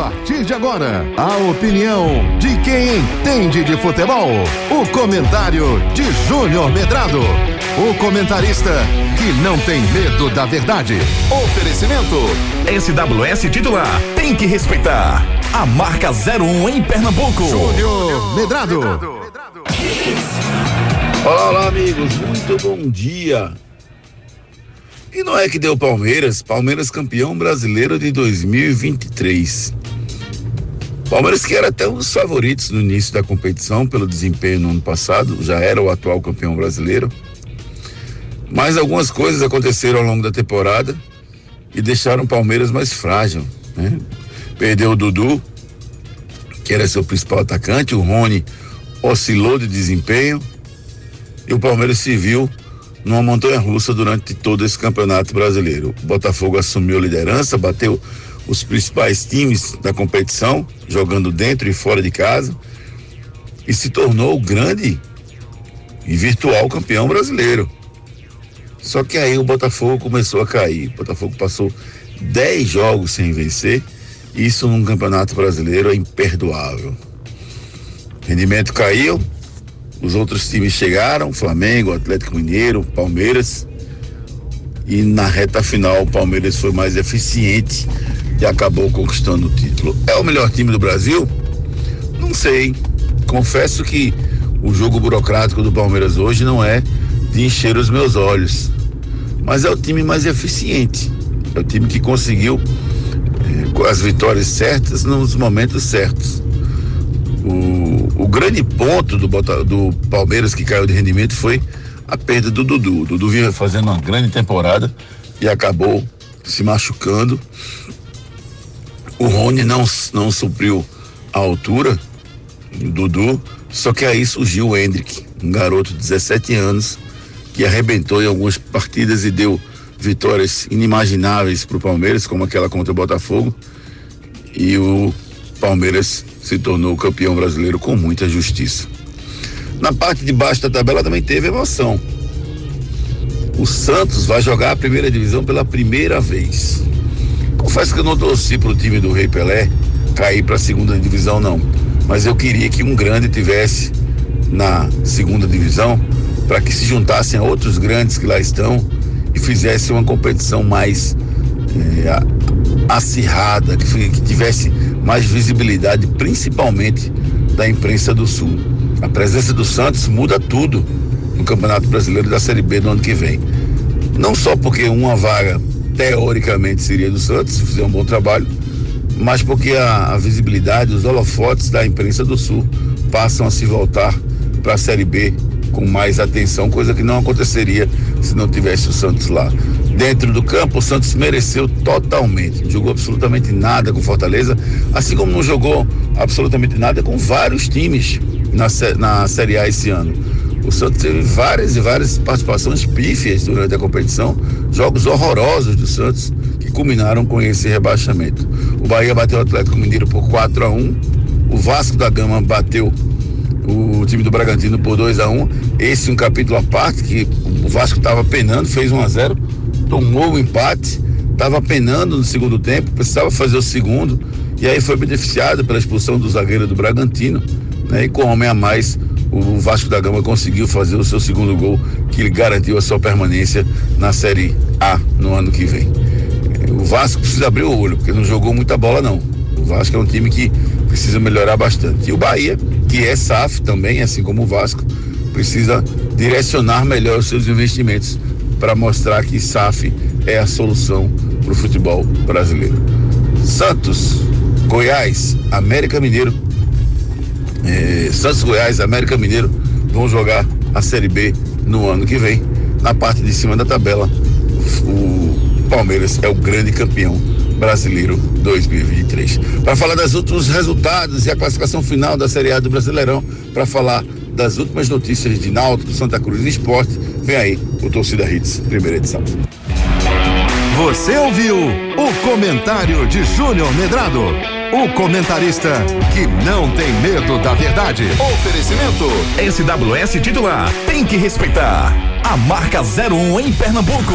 partir de agora, a opinião de quem entende de futebol. O comentário de Júnior Medrado. O comentarista que não tem medo da verdade. Oferecimento. SWS titular. Tem que respeitar. A marca 01 em Pernambuco. Júnior Medrado. Olá, amigos. Muito bom dia. E não é que deu Palmeiras, Palmeiras campeão brasileiro de 2023. Palmeiras que era até um dos favoritos no início da competição pelo desempenho no ano passado, já era o atual campeão brasileiro. Mas algumas coisas aconteceram ao longo da temporada e deixaram o Palmeiras mais frágil. Né? Perdeu o Dudu, que era seu principal atacante, o Rony oscilou de desempenho e o Palmeiras se viu numa montanha russa durante todo esse campeonato brasileiro. O Botafogo assumiu a liderança, bateu os principais times da competição, jogando dentro e fora de casa, e se tornou o grande e virtual campeão brasileiro. Só que aí o Botafogo começou a cair. O Botafogo passou 10 jogos sem vencer. Isso num campeonato brasileiro é imperdoável. Rendimento caiu, os outros times chegaram, Flamengo, Atlético Mineiro, Palmeiras. E na reta final o Palmeiras foi mais eficiente e acabou conquistando o título. É o melhor time do Brasil? Não sei. Confesso que o jogo burocrático do Palmeiras hoje não é de encher os meus olhos. Mas é o time mais eficiente. É o time que conseguiu eh, as vitórias certas nos momentos certos. O, o grande ponto do, do Palmeiras que caiu de rendimento foi a perda do Dudu. O Dudu vinha fazendo uma grande temporada e acabou se machucando. O Rony não, não supriu a altura do Dudu, só que aí surgiu o Hendrick, um garoto de 17 anos que arrebentou em algumas partidas e deu vitórias inimagináveis para o Palmeiras, como aquela contra o Botafogo. E o Palmeiras se tornou campeão brasileiro com muita justiça. Na parte de baixo da tabela também teve emoção. O Santos vai jogar a primeira divisão pela primeira vez. Confesso que eu não torci para o time do Rei Pelé cair para a segunda divisão, não. Mas eu queria que um grande tivesse na segunda divisão para que se juntassem a outros grandes que lá estão e fizesse uma competição mais é, acirrada, que, que tivesse mais visibilidade, principalmente da imprensa do Sul. A presença do Santos muda tudo no Campeonato Brasileiro da Série B do ano que vem. Não só porque uma vaga teoricamente seria do Santos, se fizer um bom trabalho, mas porque a, a visibilidade, os holofotes da imprensa do Sul passam a se voltar para a Série B com mais atenção, coisa que não aconteceria se não tivesse o Santos lá. Dentro do campo, o Santos mereceu totalmente. Não jogou absolutamente nada com Fortaleza, assim como não jogou absolutamente nada com vários times na, na Série A esse ano. O Santos teve várias e várias participações pífias durante a competição, jogos horrorosos do Santos que culminaram com esse rebaixamento. O Bahia bateu o Atlético Mineiro por 4 a 1 o Vasco da Gama bateu o time do Bragantino por 2 a 1 um. Esse um capítulo à parte, que o Vasco estava penando, fez 1 um a 0 tomou o empate, estava penando no segundo tempo, precisava fazer o segundo, e aí foi beneficiado pela expulsão do zagueiro do Bragantino, né? E com homem a mais, o Vasco da Gama conseguiu fazer o seu segundo gol, que garantiu a sua permanência na Série A no ano que vem. O Vasco precisa abrir o olho, porque não jogou muita bola não. O Vasco é um time que precisa melhorar bastante. E o Bahia que é SAF também, assim como o Vasco, precisa direcionar melhor os seus investimentos para mostrar que SAF é a solução para o futebol brasileiro. Santos, Goiás, América Mineiro, Santos, Goiás, América Mineiro vão jogar a Série B no ano que vem. Na parte de cima da tabela, o Palmeiras é o grande campeão Brasileiro 2023. Para falar dos últimos resultados e a classificação final da Série A do Brasileirão, para falar das últimas notícias de Náutico, Santa Cruz e Esporte, vem aí o Torcida Hits, primeira edição. Você ouviu o comentário de Júnior Medrado, o comentarista que não tem medo da verdade. Oferecimento SWS titular, tem que respeitar. A marca 01 em Pernambuco.